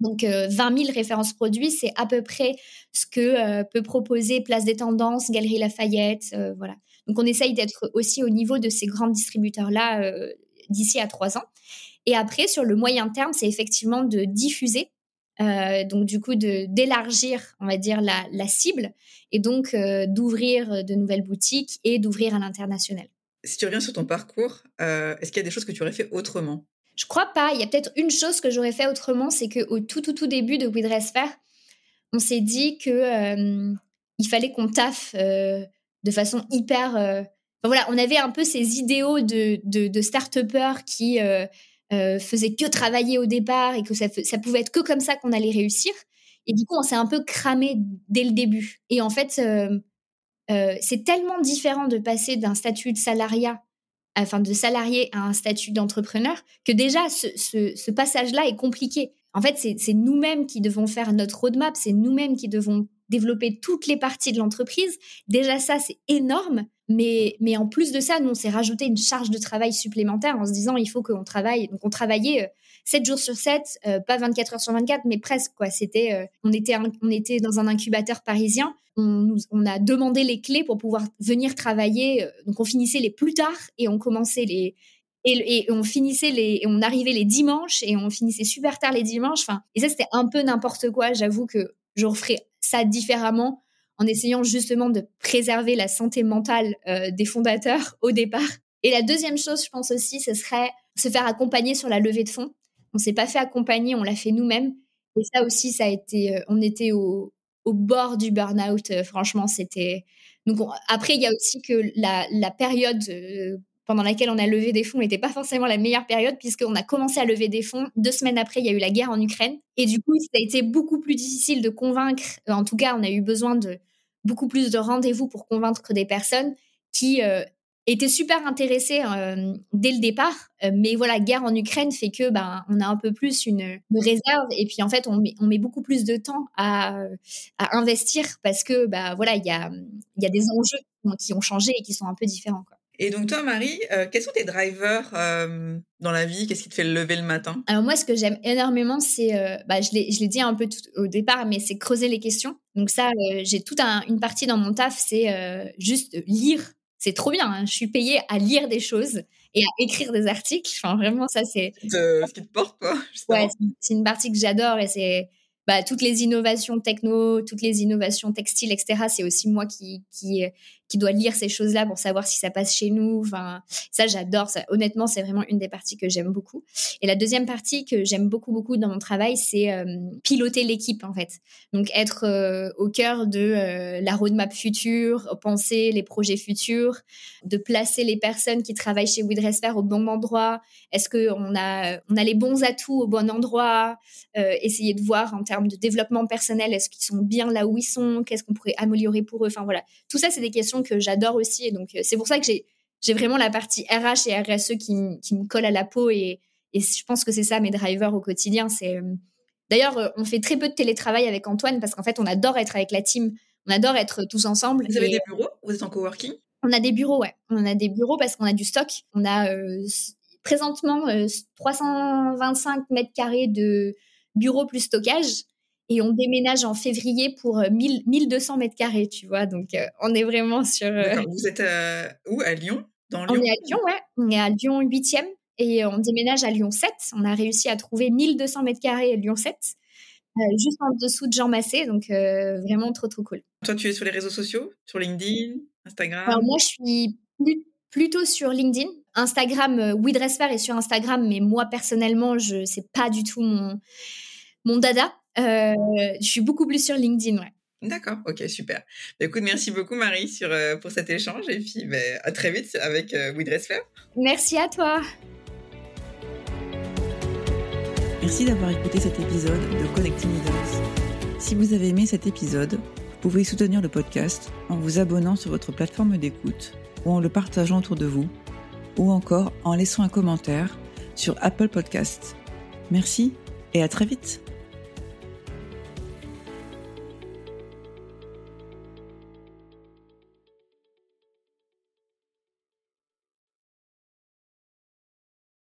Donc 20 euh, 000 références produits, c'est à peu près ce que euh, peut proposer Place des Tendances, Galerie Lafayette, voilà. Donc on essaye d'être aussi au niveau de ces grands distributeurs-là d'ici à trois ans. Et après, sur le moyen terme, c'est effectivement de diffuser donc du coup d'élargir, on va dire, la, la cible et donc d'ouvrir de nouvelles boutiques et d'ouvrir à l'international. Si tu reviens sur ton parcours, est-ce qu'il y a des choses que tu aurais fait autrement? Je crois pas. Il y a peut-être une chose que j'aurais fait autrement, c'est qu'au tout, tout, tout début de We on s'est dit que il fallait qu'on taffe de façon hyper voilà, on avait un peu ces idéaux de, de, de start-upers qui euh, euh, faisaient que travailler au départ et que ça, pouvait être que comme ça qu'on allait réussir. Et du coup, on s'est un peu cramé dès le début. Et en fait, euh, c'est tellement différent de passer d'un statut de salariat, enfin de salarié à un statut d'entrepreneur, que déjà ce, ce, ce passage-là est compliqué. En fait, c'est nous-mêmes qui devons faire notre roadmap, c'est nous-mêmes qui devons développer toutes les parties de l'entreprise. Déjà ça, c'est énorme. Mais, mais en plus de ça, nous, on s'est rajouté une charge de travail supplémentaire en se disant, il faut qu'on travaille. Donc, on travaillait 7 euh, jours sur 7, euh, pas 24 heures sur 24, mais presque, quoi. C'était, euh, on était, on était dans un incubateur parisien. On, a demandé les clés pour pouvoir venir travailler. Donc, on finissait les plus tard et on commençait les, et, et, on finissait les, on arrivait les dimanches et on finissait super tard les dimanches. Enfin, et ça c'était un peu n'importe quoi. J'avoue que je referais ça différemment en essayant justement de préserver la santé mentale euh, des fondateurs au départ. Et la deuxième chose, je pense aussi, ce serait se faire accompagner sur la levée de fonds. On s'est pas fait accompagner, on l'a fait nous-mêmes. Et ça aussi, ça a été, euh, on était au, au bord du burn-out. Euh, franchement, c'était. Donc après, il y a aussi que la, la période pendant laquelle on a levé des fonds n'était pas forcément la meilleure période puisqu'on a commencé à lever des fonds. Deux semaines après, il y a eu la guerre en Ukraine. Et du coup, ça a été beaucoup plus difficile de convaincre. Euh, en tout cas, on a eu besoin de beaucoup plus de rendez-vous pour convaincre des personnes qui euh, étaient super intéressées euh, dès le départ. mais voilà, guerre en Ukraine fait que ben, on a un peu plus une, réserve. Et puis en fait, on met, beaucoup plus de temps à, investir parce que bah, voilà, il y a, des enjeux qui ont changé et qui sont un peu différents. Et donc toi, Marie, euh, quels sont tes drivers euh, dans la vie? Qu'est-ce qui te fait lever le matin? Alors moi, ce que j'aime énormément, c'est, euh, bah, je l'ai dit un peu tout au départ, mais c'est creuser les questions. Donc ça, j'ai toute une partie dans mon taf, c'est juste lire. C'est trop bien. Hein. Je suis payée à lire des choses et à écrire des articles. Enfin, vraiment, ça, c'est... Ce qui te porte, quoi. Ouais, c'est une partie que j'adore et c'est bah, toutes les innovations techno, toutes les innovations textiles, etc. C'est aussi moi qui, qui, doit lire ces choses-là pour savoir si ça passe chez nous. Enfin, ça, j'adore. Honnêtement, c'est vraiment une des parties que j'aime beaucoup. Et la deuxième partie que j'aime beaucoup, beaucoup dans mon travail, c'est euh, piloter l'équipe, en fait. Donc, être euh, au cœur de euh, la roadmap future, penser les projets futurs, de placer les personnes qui travaillent chez WeDressFair au bon endroit. Est-ce qu'on a, on a les bons atouts au bon endroit? Essayer de voir en termes de développement personnel, est-ce qu'ils sont bien là où ils sont? Qu'est-ce qu'on pourrait améliorer pour eux? Enfin voilà, tout ça, c'est des questions que j'adore aussi. Et donc, euh, c'est pour ça que j'ai, vraiment la partie RH et RSE qui, qui me colle à la peau. Et, et je pense que c'est ça mes drivers au quotidien. C'est euh, D'ailleurs, euh, on fait très peu de télétravail avec Antoine parce qu'en fait, on adore être avec la team. On adore être tous ensemble. Vous avez des bureaux? Vous êtes en coworking? On a des bureaux, ouais. On a des bureaux parce qu'on a du stock. On a présentement 325 mètres carrés de, bureau plus stockage. Et on déménage en février pour 1000, euh, 1200 mètres carrés, tu vois. Donc, euh, on est vraiment sur. Euh, vous êtes où? À Lyon? Dans Lyon? On est à Lyon, ouais. On est à Lyon 8e et on déménage à Lyon 7. On a réussi à trouver 1200 mètres carrés à Lyon 7, juste en dessous de Jean Massé. Donc, vraiment trop, trop cool. Toi, tu es sur les réseaux sociaux? Sur LinkedIn? Instagram? Alors, moi, je suis plutôt sur LinkedIn. Instagram, oui, est sur Instagram, mais moi personnellement, je c'est pas du tout mon mon dada. Euh, je suis beaucoup plus sur LinkedIn, ouais. D'accord, ok, super. Bah, écoute, merci beaucoup Marie sur, euh, pour cet échange et puis bah, à très vite avec euh, Merci à toi. Merci d'avoir écouté cet épisode de Connecting Leaders. Si vous avez aimé cet épisode, vous pouvez soutenir le podcast en vous abonnant sur votre plateforme d'écoute ou en le partageant autour de vous ou encore en laissant un commentaire sur Apple Podcasts. Merci et à très vite